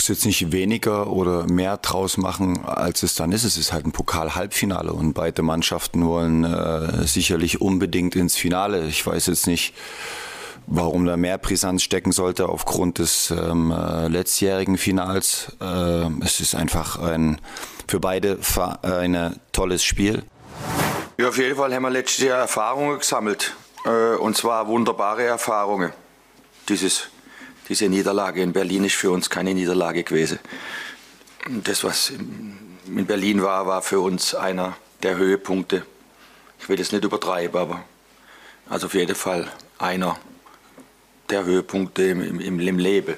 muss jetzt nicht weniger oder mehr draus machen, als es dann ist. Es ist halt ein Pokal-Halbfinale und beide Mannschaften wollen äh, sicherlich unbedingt ins Finale. Ich weiß jetzt nicht, warum da mehr Brisanz stecken sollte aufgrund des ähm, äh, letztjährigen Finals. Äh, es ist einfach ein für beide ein tolles Spiel. Ja, auf jeden Fall haben wir letztes Jahr Erfahrungen gesammelt. Äh, und zwar wunderbare Erfahrungen. Dieses, diese Niederlage in Berlin ist für uns keine Niederlage gewesen. Das, was in Berlin war, war für uns einer der Höhepunkte. Ich will das nicht übertreiben, aber also auf jeden Fall einer der Höhepunkte im, im, im Leben.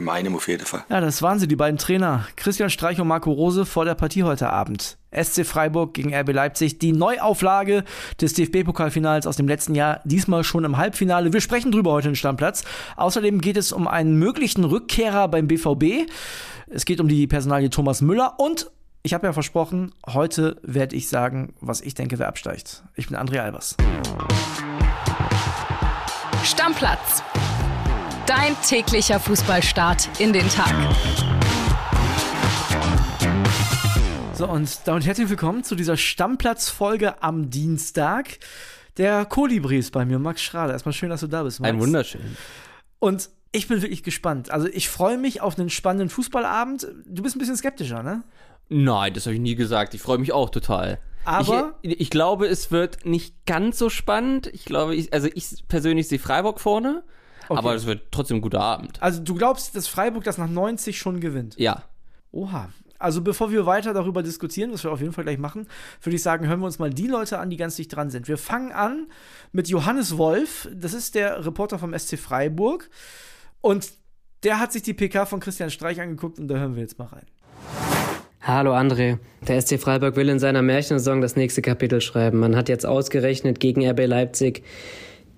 In meinem auf jeden Fall. Ja, das waren sie, die beiden Trainer. Christian Streich und Marco Rose vor der Partie heute Abend. SC Freiburg gegen RB Leipzig. Die Neuauflage des DFB-Pokalfinals aus dem letzten Jahr, diesmal schon im Halbfinale. Wir sprechen drüber heute in Stammplatz. Außerdem geht es um einen möglichen Rückkehrer beim BVB. Es geht um die Personalie Thomas Müller und ich habe ja versprochen, heute werde ich sagen, was ich denke, wer absteigt. Ich bin André Albers. Stammplatz. Dein täglicher Fußballstart in den Tag. So, und damit herzlich willkommen zu dieser Stammplatzfolge am Dienstag. Der Kolibri ist bei mir, Max Schrader. Erstmal schön, dass du da bist, Max. Ein wunderschön. Und ich bin wirklich gespannt. Also, ich freue mich auf einen spannenden Fußballabend. Du bist ein bisschen skeptischer, ne? Nein, das habe ich nie gesagt. Ich freue mich auch total. Aber ich, ich, glaube, es wird nicht ganz so spannend. Ich glaube, ich, also ich persönlich sehe Freiburg vorne. Okay. Aber es wird trotzdem ein guter Abend. Also du glaubst, dass Freiburg das nach 90 schon gewinnt? Ja. Oha. Also bevor wir weiter darüber diskutieren, was wir auf jeden Fall gleich machen, würde ich sagen, hören wir uns mal die Leute an, die ganz dicht dran sind. Wir fangen an mit Johannes Wolf. Das ist der Reporter vom SC Freiburg. Und der hat sich die PK von Christian Streich angeguckt und da hören wir jetzt mal rein. Hallo André. Der SC Freiburg will in seiner Märchensaison das nächste Kapitel schreiben. Man hat jetzt ausgerechnet gegen RB Leipzig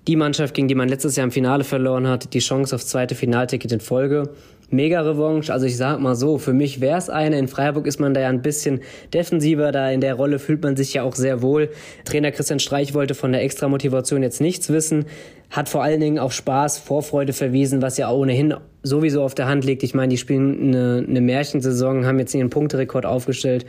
die Mannschaft, gegen die man letztes Jahr im Finale verloren hat, die Chance auf zweite Finalticket in Folge. Mega Revanche, also ich sag mal so, für mich wäre es eine. In Freiburg ist man da ja ein bisschen defensiver, da in der Rolle fühlt man sich ja auch sehr wohl. Trainer Christian Streich wollte von der Extramotivation jetzt nichts wissen, hat vor allen Dingen auf Spaß, Vorfreude verwiesen, was ja ohnehin sowieso auf der Hand liegt. Ich meine, die spielen eine, eine Märchensaison, haben jetzt ihren Punkterekord aufgestellt.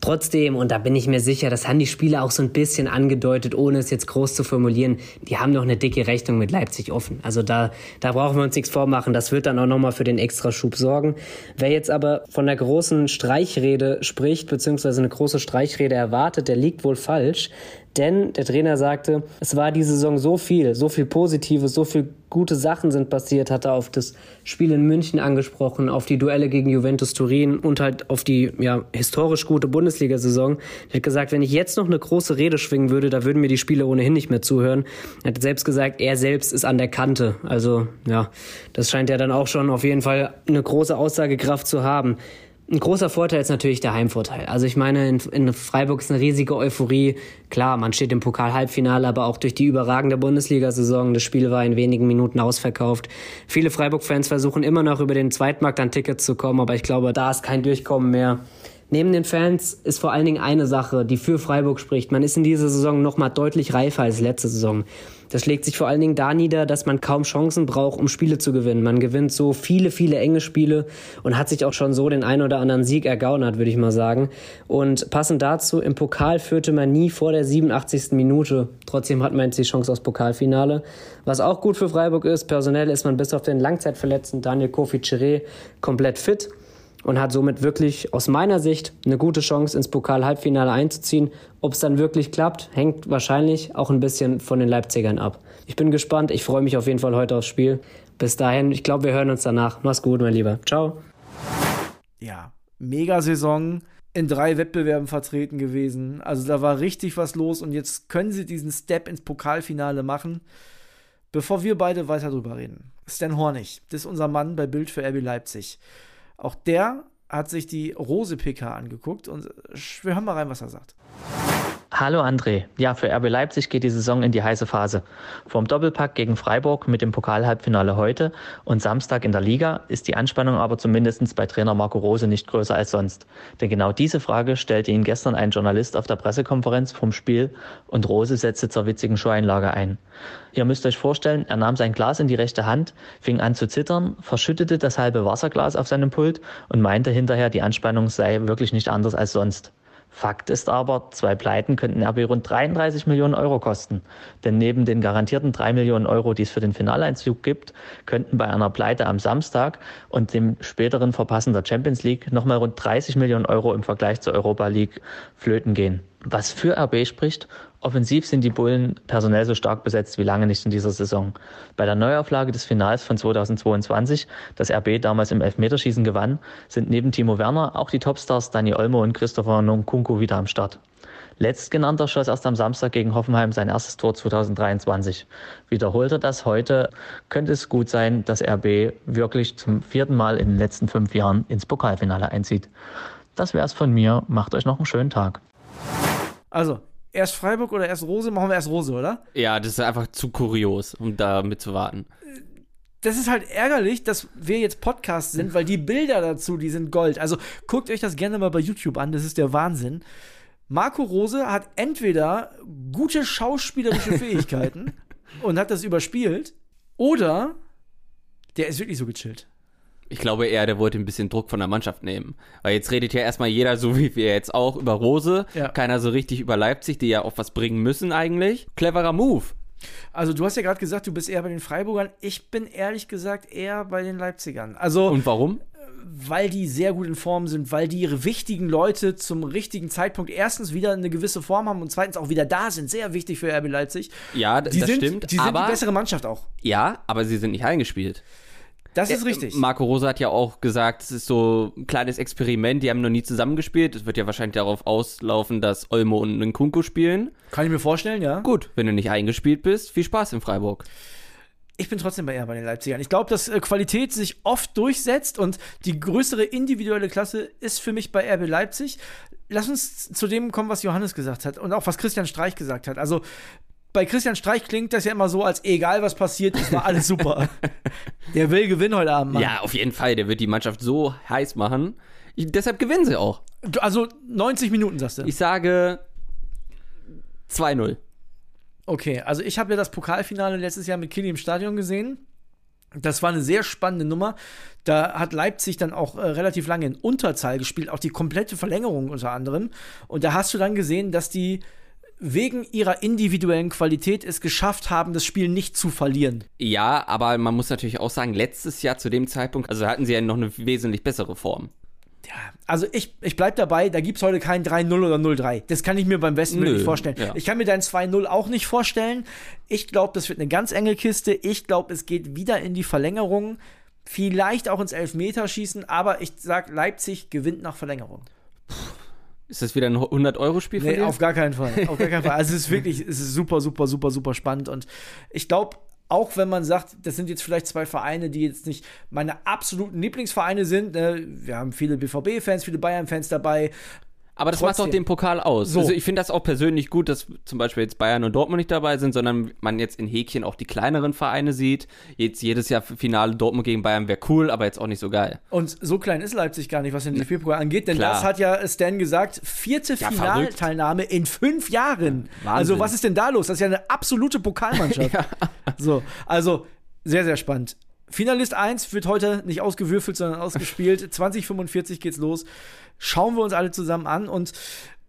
Trotzdem, und da bin ich mir sicher, das haben die Spieler auch so ein bisschen angedeutet, ohne es jetzt groß zu formulieren, die haben noch eine dicke Rechnung mit Leipzig offen. Also da, da brauchen wir uns nichts vormachen. Das wird dann auch nochmal für den Extraschub sorgen. Wer jetzt aber von der großen Streichrede spricht, beziehungsweise eine große Streichrede erwartet, der liegt wohl falsch. Denn der Trainer sagte, es war die Saison so viel, so viel Positives, so viel gute Sachen sind passiert, hat er auf das Spiel in München angesprochen, auf die Duelle gegen Juventus Turin und halt auf die ja, historisch gute Bundesliga-Saison. Er hat gesagt, wenn ich jetzt noch eine große Rede schwingen würde, da würden mir die Spieler ohnehin nicht mehr zuhören. Er hat selbst gesagt, er selbst ist an der Kante. Also ja, das scheint ja dann auch schon auf jeden Fall eine große Aussagekraft zu haben. Ein großer Vorteil ist natürlich der Heimvorteil. Also ich meine, in, in, Freiburg ist eine riesige Euphorie. Klar, man steht im Pokal-Halbfinale, aber auch durch die überragende Bundesliga-Saison. Das Spiel war in wenigen Minuten ausverkauft. Viele Freiburg-Fans versuchen immer noch über den Zweitmarkt an Tickets zu kommen, aber ich glaube, da ist kein Durchkommen mehr. Neben den Fans ist vor allen Dingen eine Sache, die für Freiburg spricht. Man ist in dieser Saison noch mal deutlich reifer als letzte Saison. Das schlägt sich vor allen Dingen da nieder, dass man kaum Chancen braucht, um Spiele zu gewinnen. Man gewinnt so viele, viele enge Spiele und hat sich auch schon so den ein oder anderen Sieg ergaunert, würde ich mal sagen. Und passend dazu, im Pokal führte man nie vor der 87. Minute. Trotzdem hat man jetzt die Chance aufs Pokalfinale. Was auch gut für Freiburg ist, personell ist man bis auf den Langzeitverletzten Daniel Kofi Chiré komplett fit und hat somit wirklich aus meiner Sicht eine gute Chance ins Pokal-Halbfinale einzuziehen. Ob es dann wirklich klappt, hängt wahrscheinlich auch ein bisschen von den Leipzigern ab. Ich bin gespannt, ich freue mich auf jeden Fall heute aufs Spiel. Bis dahin, ich glaube, wir hören uns danach. Mach's gut, mein Lieber. Ciao. Ja, Megasaison in drei Wettbewerben vertreten gewesen. Also da war richtig was los und jetzt können sie diesen Step ins Pokalfinale machen. Bevor wir beide weiter drüber reden. Stan Hornig, das ist unser Mann bei Bild für RB Leipzig. Auch der hat sich die Rose-PK angeguckt und wir hören mal rein, was er sagt. Hallo André. Ja, für RB Leipzig geht die Saison in die heiße Phase. Vom Doppelpack gegen Freiburg mit dem Pokalhalbfinale heute und Samstag in der Liga ist die Anspannung aber zumindest bei Trainer Marco Rose nicht größer als sonst. Denn genau diese Frage stellte ihn gestern ein Journalist auf der Pressekonferenz vom Spiel und Rose setzte zur witzigen Showeinlage ein. Ihr müsst euch vorstellen, er nahm sein Glas in die rechte Hand, fing an zu zittern, verschüttete das halbe Wasserglas auf seinem Pult und meinte hinterher, die Anspannung sei wirklich nicht anders als sonst. Fakt ist aber, zwei Pleiten könnten RB rund 33 Millionen Euro kosten. Denn neben den garantierten 3 Millionen Euro, die es für den Finaleinzug gibt, könnten bei einer Pleite am Samstag und dem späteren Verpassen der Champions League nochmal rund 30 Millionen Euro im Vergleich zur Europa League flöten gehen. Was für RB spricht, offensiv sind die Bullen personell so stark besetzt wie lange nicht in dieser Saison. Bei der Neuauflage des Finals von 2022, das RB damals im Elfmeterschießen gewann, sind neben Timo Werner auch die Topstars Dani Olmo und Christopher Nkunku wieder am Start. Letztgenannter schoss erst am Samstag gegen Hoffenheim sein erstes Tor 2023. Wiederholt er das heute, könnte es gut sein, dass RB wirklich zum vierten Mal in den letzten fünf Jahren ins Pokalfinale einzieht. Das wär's von mir. Macht euch noch einen schönen Tag. Also, erst Freiburg oder erst Rose? Machen wir erst Rose, oder? Ja, das ist einfach zu kurios, um da mitzuwarten. Das ist halt ärgerlich, dass wir jetzt Podcast sind, weil die Bilder dazu, die sind Gold. Also guckt euch das gerne mal bei YouTube an, das ist der Wahnsinn. Marco Rose hat entweder gute schauspielerische Fähigkeiten und hat das überspielt, oder der ist wirklich so gechillt. Ich glaube eher, der wollte ein bisschen Druck von der Mannschaft nehmen. Weil jetzt redet ja erstmal jeder, so wie wir jetzt auch, über Rose. Ja. Keiner so richtig über Leipzig, die ja auch was bringen müssen eigentlich. Cleverer Move. Also du hast ja gerade gesagt, du bist eher bei den Freiburgern. Ich bin ehrlich gesagt eher bei den Leipzigern. Also Und warum? Weil die sehr gut in Form sind, weil die ihre wichtigen Leute zum richtigen Zeitpunkt erstens wieder eine gewisse Form haben und zweitens auch wieder da sind. Sehr wichtig für RB Leipzig. Ja, die das sind, stimmt. Die sind aber, die bessere Mannschaft auch. Ja, aber sie sind nicht eingespielt. Das ist richtig. Marco Rosa hat ja auch gesagt, es ist so ein kleines Experiment, die haben noch nie zusammengespielt. Es wird ja wahrscheinlich darauf auslaufen, dass Olmo und Nkunku spielen. Kann ich mir vorstellen, ja. Gut, wenn du nicht eingespielt bist, viel Spaß in Freiburg. Ich bin trotzdem bei eher bei den Leipzigern. Ich glaube, dass äh, Qualität sich oft durchsetzt und die größere individuelle Klasse ist für mich bei RB Leipzig. Lass uns zu dem kommen, was Johannes gesagt hat und auch was Christian Streich gesagt hat. Also bei Christian Streich klingt das ja immer so, als egal was passiert, ist war alles super. der will gewinnen heute Abend. Mann. Ja, auf jeden Fall. Der wird die Mannschaft so heiß machen. Ich, deshalb gewinnen sie auch. Also 90 Minuten, sagst du? Ich sage 2-0. Okay, also ich habe ja das Pokalfinale letztes Jahr mit Kili im Stadion gesehen. Das war eine sehr spannende Nummer. Da hat Leipzig dann auch äh, relativ lange in Unterzahl gespielt, auch die komplette Verlängerung unter anderem. Und da hast du dann gesehen, dass die wegen ihrer individuellen Qualität es geschafft haben, das Spiel nicht zu verlieren. Ja, aber man muss natürlich auch sagen, letztes Jahr zu dem Zeitpunkt, also hatten sie ja noch eine wesentlich bessere Form. Ja, also ich, ich bleib dabei, da gibt es heute kein 3-0 oder 0-3. Das kann ich mir beim besten Willen nicht vorstellen. Ja. Ich kann mir dein 2-0 auch nicht vorstellen. Ich glaube, das wird eine ganz enge Kiste. Ich glaube, es geht wieder in die Verlängerung. Vielleicht auch ins Elfmeterschießen, aber ich sag, Leipzig gewinnt nach Verlängerung. Puh. Ist das wieder ein 100-Euro-Spiel nee, dir? auf gar keinen Fall. Auf gar keinen Fall. Also es ist wirklich, es ist super, super, super, super spannend. Und ich glaube, auch wenn man sagt, das sind jetzt vielleicht zwei Vereine, die jetzt nicht meine absoluten Lieblingsvereine sind. Ne? Wir haben viele BVB-Fans, viele Bayern-Fans dabei. Aber das Trotzdem. macht doch den Pokal aus. So. Also ich finde das auch persönlich gut, dass zum Beispiel jetzt Bayern und Dortmund nicht dabei sind, sondern man jetzt in Häkchen auch die kleineren Vereine sieht. Jetzt jedes Jahr Finale Dortmund gegen Bayern wäre cool, aber jetzt auch nicht so geil. Und so klein ist Leipzig gar nicht, was den DFB-Pokal angeht, denn Klar. das hat ja Stan gesagt, vierte ja, Finalteilnahme in fünf Jahren. Ja, also was ist denn da los? Das ist ja eine absolute Pokalmannschaft. ja. So, also sehr, sehr spannend. Finalist 1 wird heute nicht ausgewürfelt, sondern ausgespielt. 2045 geht's los. Schauen wir uns alle zusammen an und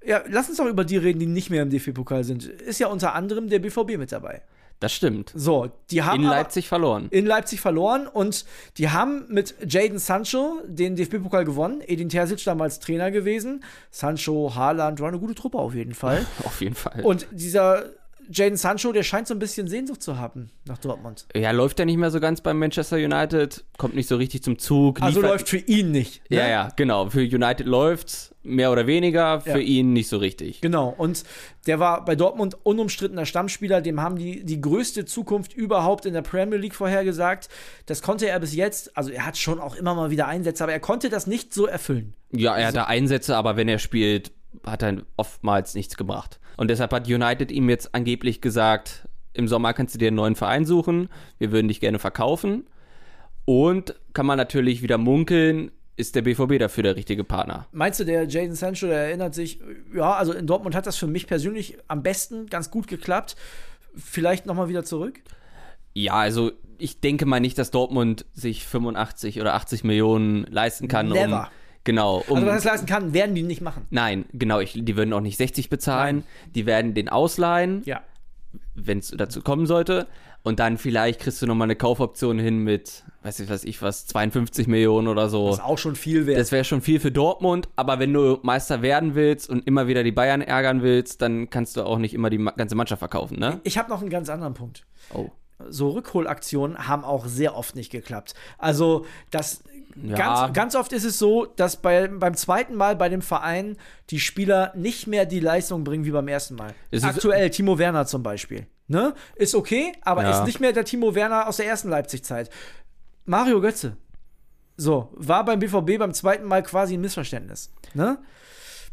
ja, lass uns doch über die reden, die nicht mehr im DFB-Pokal sind. Ist ja unter anderem der BVB mit dabei. Das stimmt. So, die haben in Leipzig verloren. In Leipzig verloren und die haben mit Jaden Sancho den DFB-Pokal gewonnen. Edin Terzic damals Trainer gewesen. Sancho, Haaland war eine gute Truppe auf jeden Fall. auf jeden Fall. Und dieser Jaden Sancho, der scheint so ein bisschen Sehnsucht zu haben nach Dortmund. Ja, läuft er nicht mehr so ganz beim Manchester United, kommt nicht so richtig zum Zug. Also läuft für ihn nicht. Ne? Ja, ja, genau. Für United läuft's mehr oder weniger, für ja. ihn nicht so richtig. Genau. Und der war bei Dortmund unumstrittener Stammspieler, dem haben die die größte Zukunft überhaupt in der Premier League vorhergesagt. Das konnte er bis jetzt, also er hat schon auch immer mal wieder Einsätze, aber er konnte das nicht so erfüllen. Ja, er hatte Einsätze, aber wenn er spielt, hat er oftmals nichts gebracht. Und deshalb hat United ihm jetzt angeblich gesagt, im Sommer kannst du dir einen neuen Verein suchen, wir würden dich gerne verkaufen. Und kann man natürlich wieder munkeln, ist der BVB dafür der richtige Partner. Meinst du, der Jaden Sancho, der erinnert sich, ja, also in Dortmund hat das für mich persönlich am besten ganz gut geklappt. Vielleicht nochmal wieder zurück? Ja, also ich denke mal nicht, dass Dortmund sich 85 oder 80 Millionen leisten kann. Never. Um, genau. Um, also was es leisten kann, werden die nicht machen. Nein, genau. Ich, die würden auch nicht 60 bezahlen. Nein. Die werden den ausleihen. Ja. Wenn es dazu kommen sollte. Und dann vielleicht kriegst du nochmal eine Kaufoption hin mit, weiß ich was ich was, 52 Millionen oder so. Das ist auch schon viel wert. Das wäre schon viel für Dortmund, aber wenn du Meister werden willst und immer wieder die Bayern ärgern willst, dann kannst du auch nicht immer die ganze Mannschaft verkaufen, ne? Ich habe noch einen ganz anderen Punkt. Oh. So Rückholaktionen haben auch sehr oft nicht geklappt. Also das ja. Ganz, ganz oft ist es so, dass bei, beim zweiten Mal bei dem Verein die Spieler nicht mehr die Leistung bringen wie beim ersten Mal. Aktuell Timo Werner zum Beispiel. Ne? Ist okay, aber ja. ist nicht mehr der Timo Werner aus der ersten Leipzig-Zeit. Mario Götze. So, war beim BVB beim zweiten Mal quasi ein Missverständnis. Ne?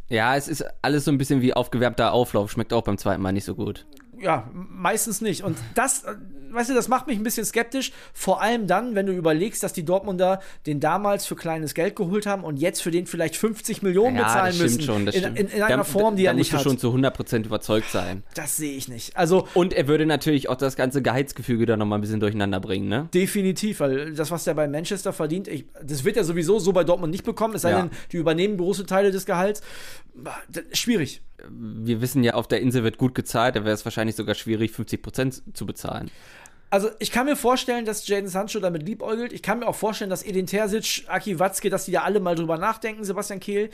Ja, es ist alles so ein bisschen wie aufgewärmter Auflauf. Schmeckt auch beim zweiten Mal nicht so gut ja, meistens nicht. Und das, weißt du, das macht mich ein bisschen skeptisch. Vor allem dann, wenn du überlegst, dass die Dortmunder den damals für kleines Geld geholt haben und jetzt für den vielleicht 50 Millionen ja, bezahlen das müssen. Schon, das in, in, in, einer da, Form, die da er nicht hat. Da musst du schon zu 100% überzeugt sein. Das sehe ich nicht. Also, und er würde natürlich auch das ganze Gehaltsgefüge da nochmal ein bisschen durcheinander bringen, ne? Definitiv, weil das, was der bei Manchester verdient, ich, das wird er sowieso so bei Dortmund nicht bekommen, es sei ja. denn, die übernehmen große Teile des Gehalts. Schwierig wir wissen ja, auf der Insel wird gut gezahlt, da wäre es wahrscheinlich sogar schwierig, 50 Prozent zu bezahlen. Also ich kann mir vorstellen, dass Jaden Sancho damit liebäugelt. Ich kann mir auch vorstellen, dass Edin Terzic, Aki Watzke, dass die da alle mal drüber nachdenken, Sebastian Kehl.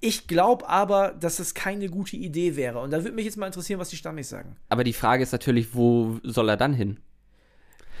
Ich glaube aber, dass es keine gute Idee wäre. Und da würde mich jetzt mal interessieren, was die Stammis sagen. Aber die Frage ist natürlich, wo soll er dann hin?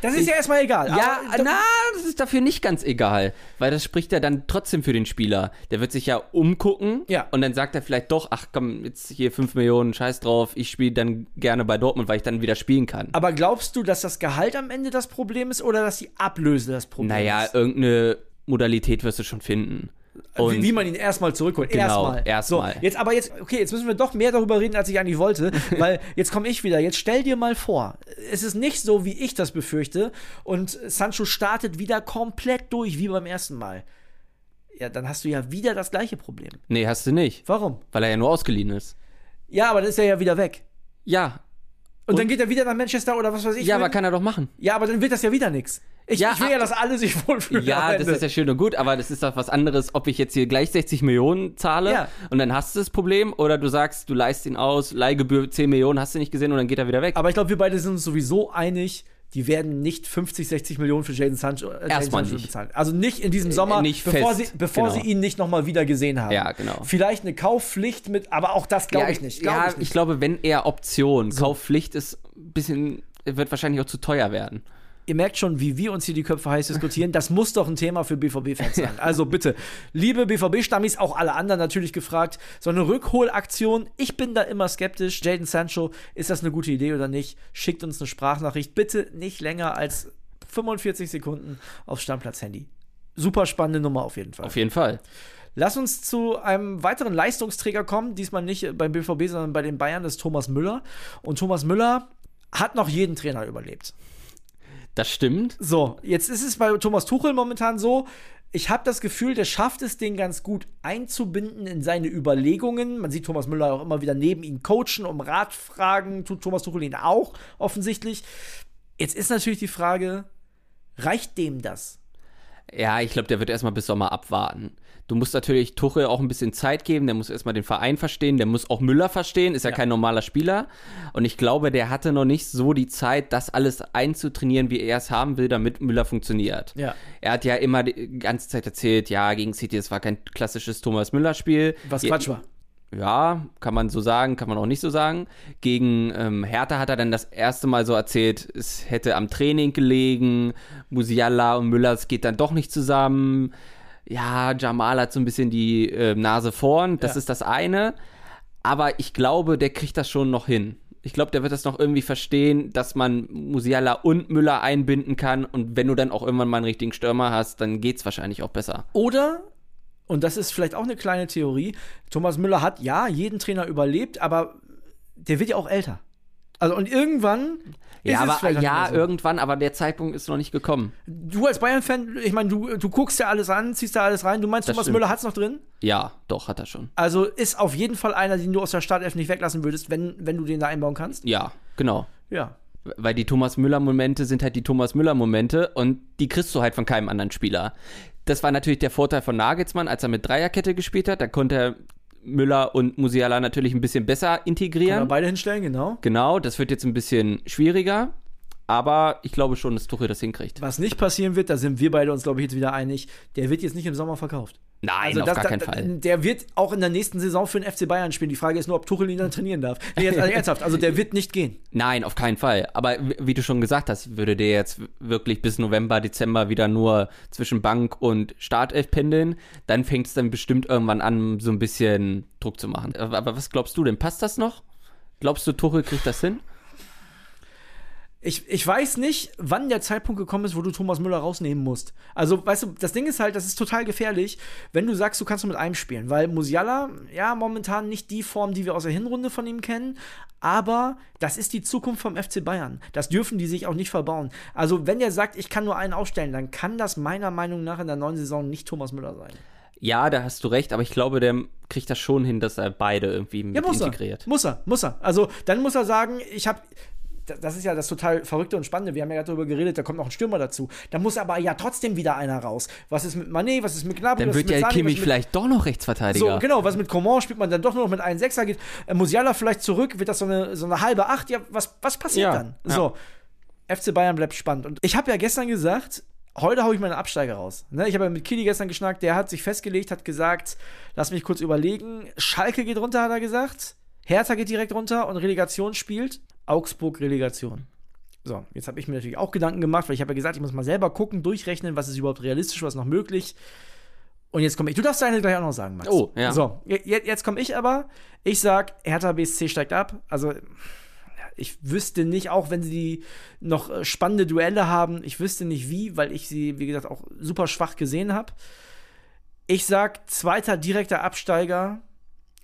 Das ist ich, ja erstmal egal. Ja, na, das ist dafür nicht ganz egal, weil das spricht ja dann trotzdem für den Spieler. Der wird sich ja umgucken ja. und dann sagt er vielleicht doch, ach komm, jetzt hier 5 Millionen, scheiß drauf, ich spiele dann gerne bei Dortmund, weil ich dann wieder spielen kann. Aber glaubst du, dass das Gehalt am Ende das Problem ist oder dass die Ablöse das Problem naja, ist? Naja, irgendeine Modalität wirst du schon finden. Wie, wie, man ihn erstmal zurückholt. Genau, erstmal. Erstmal. So, jetzt aber jetzt, okay, jetzt müssen wir doch mehr darüber reden, als ich eigentlich wollte, weil jetzt komme ich wieder. Jetzt stell dir mal vor, es ist nicht so, wie ich das befürchte, und Sancho startet wieder komplett durch, wie beim ersten Mal. Ja, dann hast du ja wieder das gleiche Problem. Nee, hast du nicht. Warum? Weil er ja nur ausgeliehen ist. Ja, aber dann ist er ja wieder weg. Ja, und, und, dann geht er wieder nach Manchester oder was weiß ich. Ja, aber kann er doch machen. Ja, aber dann wird das ja wieder nichts. Ich, ja, ich will ja, dass alle sich wohlfühlen. Ja, das ist ja schön und gut, aber das ist doch was anderes, ob ich jetzt hier gleich 60 Millionen zahle ja. und dann hast du das Problem oder du sagst, du leist ihn aus, Leihgebühr 10 Millionen, hast du nicht gesehen und dann geht er wieder weg. Aber ich glaube, wir beide sind uns sowieso einig, die werden nicht 50, 60 Millionen für Jaden Sancho, äh, Erstmal Sancho bezahlen. Also nicht in diesem Sommer, nicht bevor, fest. sie, bevor genau. sie ihn nicht nochmal wieder gesehen haben. Ja, genau. Vielleicht eine Kaufpflicht mit, aber auch das glaube ja, ich nicht. Glaub ja, ich, nicht. ich glaube, wenn eher Option. So. Kaufpflicht ist ein bisschen, wird wahrscheinlich auch zu teuer werden ihr merkt schon, wie wir uns hier die Köpfe heiß diskutieren. Das muss doch ein Thema für BVB-Fans sein. Also bitte, liebe BVB-Stammis, auch alle anderen natürlich gefragt, so eine Rückholaktion, ich bin da immer skeptisch. Jaden Sancho, ist das eine gute Idee oder nicht? Schickt uns eine Sprachnachricht. Bitte nicht länger als 45 Sekunden aufs Stammplatz-Handy. Super spannende Nummer auf jeden Fall. Auf jeden Fall. Lass uns zu einem weiteren Leistungsträger kommen, diesmal nicht beim BVB, sondern bei den Bayern, das ist Thomas Müller. Und Thomas Müller hat noch jeden Trainer überlebt. Das stimmt. So, jetzt ist es bei Thomas Tuchel momentan so, ich habe das Gefühl, der schafft es, den ganz gut einzubinden in seine Überlegungen. Man sieht Thomas Müller auch immer wieder neben ihm coachen, um Rat fragen, tut Thomas Tuchel ihn auch offensichtlich. Jetzt ist natürlich die Frage, reicht dem das? Ja, ich glaube, der wird erstmal bis Sommer abwarten. Du musst natürlich Tuchel auch ein bisschen Zeit geben, der muss erstmal den Verein verstehen, der muss auch Müller verstehen, ist ja, ja, kein normaler Spieler. Und ich glaube, der hatte noch nicht so die Zeit, das alles einzutrainieren, wie er es haben will, damit Müller funktioniert. Ja. Er hat ja immer die ganze Zeit erzählt, ja, gegen City, das war kein klassisches Thomas Müller-Spiel. Was Quatsch war. Ja, kann man so sagen, kann man auch nicht so sagen. Gegen ähm, Hertha hat er dann das erste Mal so erzählt, es hätte am Training gelegen, Musiala und Müller, es geht dann doch nicht zusammen ja, Jamal hat so ein bisschen die äh, Nase vorn, das ja. ist das eine. Aber ich glaube, der kriegt das schon noch hin. Ich glaube, der wird das noch irgendwie verstehen, dass man Musiala und Müller einbinden kann. Und wenn du dann auch irgendwann mal einen richtigen Stürmer hast, dann geht es wahrscheinlich auch besser. Oder und das ist vielleicht auch eine kleine Theorie, Thomas Müller hat ja jeden Trainer überlebt, aber der wird ja auch älter. Also und irgendwann ja, aber ja, so. irgendwann, aber der Zeitpunkt ist noch nicht gekommen. Du als Bayern-Fan, ich meine, du, du guckst ja alles an, ziehst da alles rein. Du meinst, das Thomas stimmt. Müller hat's noch drin? Ja, doch, hat er schon. Also ist auf jeden Fall einer, den du aus der Startelf nicht weglassen würdest, wenn, wenn du den da einbauen kannst? Ja, genau. Ja. Weil die Thomas Müller-Momente sind halt die Thomas Müller-Momente und die kriegst du halt von keinem anderen Spieler. Das war natürlich der Vorteil von Nagelsmann, als er mit Dreierkette gespielt hat. Da konnte er Müller und Musiala natürlich ein bisschen besser integrieren. Kann beide hinstellen, genau. Genau, das wird jetzt ein bisschen schwieriger. Aber ich glaube schon, dass Tuchel das hinkriegt. Was nicht passieren wird, da sind wir beide uns, glaube ich, jetzt wieder einig, der wird jetzt nicht im Sommer verkauft. Nein, also auf das, gar keinen da, Fall. Der wird auch in der nächsten Saison für den FC Bayern spielen. Die Frage ist nur, ob Tuchel ihn dann trainieren darf. Nee, jetzt also ernsthaft, also der wird nicht gehen. Nein, auf keinen Fall. Aber wie du schon gesagt hast, würde der jetzt wirklich bis November, Dezember wieder nur zwischen Bank und Startelf pendeln, dann fängt es dann bestimmt irgendwann an, so ein bisschen Druck zu machen. Aber was glaubst du denn? Passt das noch? Glaubst du, Tuchel kriegt das hin? Ich, ich weiß nicht, wann der Zeitpunkt gekommen ist, wo du Thomas Müller rausnehmen musst. Also, weißt du, das Ding ist halt, das ist total gefährlich, wenn du sagst, du kannst nur mit einem spielen, weil Musiala, ja, momentan nicht die Form, die wir aus der Hinrunde von ihm kennen, aber das ist die Zukunft vom FC Bayern. Das dürfen die sich auch nicht verbauen. Also, wenn er sagt, ich kann nur einen aufstellen, dann kann das meiner Meinung nach in der neuen Saison nicht Thomas Müller sein. Ja, da hast du recht, aber ich glaube, der kriegt das schon hin, dass er beide irgendwie mit ja, muss integriert. Er. Muss er, muss er. Also dann muss er sagen, ich habe das ist ja das total Verrückte und Spannende. Wir haben ja gerade darüber geredet, da kommt noch ein Stürmer dazu. Da muss aber ja trotzdem wieder einer raus. Was ist mit Mané, was ist mit Gnabry? Dann wird ja Sani, Kimmich vielleicht doch noch Rechtsverteidiger. So, genau, was mit Coman spielt man dann doch nur noch mit einem Sechser. Geht äh, Musiala vielleicht zurück, wird das so eine, so eine halbe Acht? Ja, was, was passiert ja, dann? Ja. So, FC Bayern bleibt spannend. Und ich habe ja gestern gesagt, heute haue ich meine Absteiger raus. Ne, ich habe ja mit Kili gestern geschnackt, der hat sich festgelegt, hat gesagt, lass mich kurz überlegen. Schalke geht runter, hat er gesagt. Hertha geht direkt runter und Relegation spielt. Augsburg Relegation. So, jetzt habe ich mir natürlich auch Gedanken gemacht, weil ich habe ja gesagt, ich muss mal selber gucken, durchrechnen, was ist überhaupt realistisch, was noch möglich. Und jetzt komme ich. Du darfst deine gleich auch noch sagen, Max. Oh, ja. So, jetzt, jetzt komme ich aber. Ich sag, Hertha BSC steigt ab. Also, ich wüsste nicht, auch wenn sie noch äh, spannende Duelle haben, ich wüsste nicht wie, weil ich sie, wie gesagt, auch super schwach gesehen habe. Ich sag, zweiter direkter Absteiger.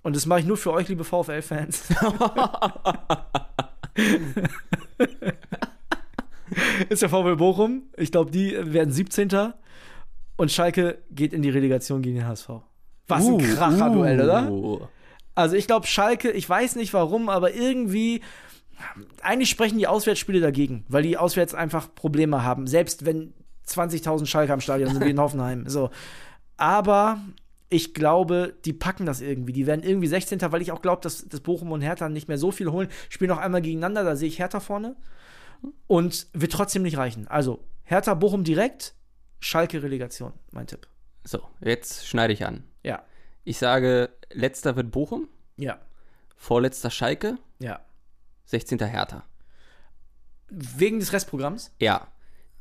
Und das mache ich nur für euch, liebe VfL-Fans. ist der VW Bochum. Ich glaube, die werden 17. Und Schalke geht in die Relegation gegen den HSV. Was uh, ein Kracher-Duell, uh. oder? Also ich glaube, Schalke, ich weiß nicht warum, aber irgendwie, eigentlich sprechen die Auswärtsspiele dagegen, weil die auswärts einfach Probleme haben. Selbst wenn 20.000 Schalke am Stadion sind wie in Hoffenheim. So. Aber ich glaube, die packen das irgendwie. Die werden irgendwie 16. Weil ich auch glaube, dass, dass Bochum und Hertha nicht mehr so viel holen. Spielen noch einmal gegeneinander, da sehe ich Hertha vorne. Und wird trotzdem nicht reichen. Also, Hertha, Bochum direkt, Schalke Relegation, mein Tipp. So, jetzt schneide ich an. Ja. Ich sage, letzter wird Bochum. Ja. Vorletzter Schalke. Ja. 16. Hertha. Wegen des Restprogramms? Ja.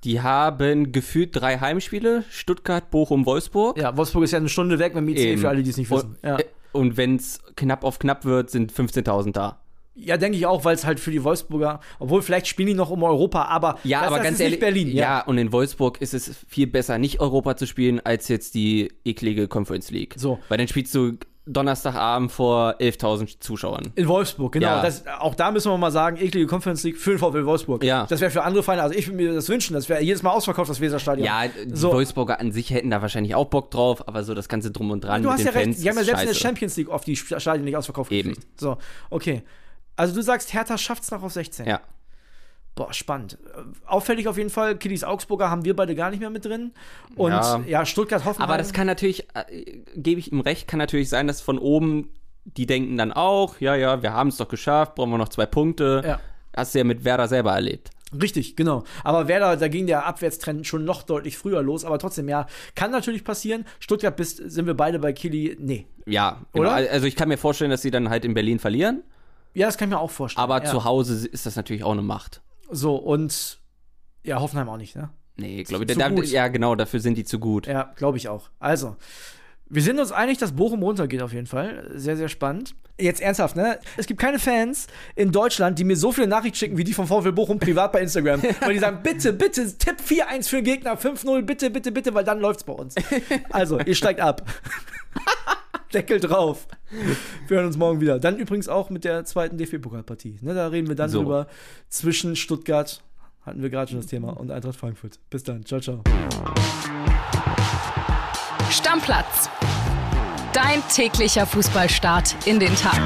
Die haben gefühlt drei Heimspiele: Stuttgart, Bochum, Wolfsburg. Ja, Wolfsburg ist ja eine Stunde weg mit dem ICE für alle, die es nicht wissen. Und, ja. und wenn es knapp auf knapp wird, sind 15.000 da. Ja, denke ich auch, weil es halt für die Wolfsburger, obwohl vielleicht spielen die noch um Europa, aber ja, das, aber das ganz ehrlich, Berlin. Ja. ja. und in Wolfsburg ist es viel besser, nicht Europa zu spielen, als jetzt die eklige Conference League. So. Weil dann spielst du Donnerstagabend vor 11.000 Zuschauern. In Wolfsburg, genau. Ja. Das, auch da müssen wir mal sagen, eklige Conference League für den VfL Wolfsburg. Ja. Das wäre für andere Vereine, also ich würde mir das wünschen, das wäre jedes Mal ausverkauft, das Weserstadion. Ja, die so. Wolfsburger an sich hätten da wahrscheinlich auch Bock drauf, aber so das ganze Drum und Dran du mit hast den ja Fans recht, die haben ja selbst scheiße. in der Champions League oft die Stadien nicht ausverkauft Eben. Gekriegt. So, okay. Also du sagst, Hertha schafft es noch auf 16. Ja. Boah, spannend. Auffällig auf jeden Fall, Kiddies Augsburger haben wir beide gar nicht mehr mit drin. Und ja, ja Stuttgart hoffen Aber das kann natürlich, äh, gebe ich ihm recht, kann natürlich sein, dass von oben die denken dann auch, ja, ja, wir haben es doch geschafft, brauchen wir noch zwei Punkte. Ja. Hast du ja mit Werder selber erlebt. Richtig, genau. Aber Werder, da ging der Abwärtstrend schon noch deutlich früher los, aber trotzdem, ja, kann natürlich passieren. Stuttgart bist, sind wir beide bei Kili, nee. Ja, genau. oder? Also ich kann mir vorstellen, dass sie dann halt in Berlin verlieren. Ja, das kann ich mir auch vorstellen. Aber ja. zu Hause ist das natürlich auch eine Macht. So, und ja, Hoffenheim auch nicht, ne? Nee, glaube ich. Da, ja, genau, dafür sind die zu gut. Ja, glaube ich auch. Also, wir sind uns einig, dass Bochum runtergeht auf jeden Fall. Sehr, sehr spannend. Jetzt ernsthaft, ne? Es gibt keine Fans in Deutschland, die mir so viele Nachrichten schicken wie die vom VfL Bochum privat bei Instagram. weil die sagen, bitte, bitte, Tipp 4-1 für den Gegner, 5-0, bitte, bitte, bitte, weil dann läuft's bei uns. Also, ihr steigt ab. Deckel drauf. Wir hören uns morgen wieder. Dann übrigens auch mit der zweiten DFB-Pokalpartie. Ne, da reden wir dann so. drüber zwischen Stuttgart, hatten wir gerade schon das Thema, und Eintracht Frankfurt. Bis dann. Ciao, ciao. Stammplatz. Dein täglicher Fußballstart in den Tag.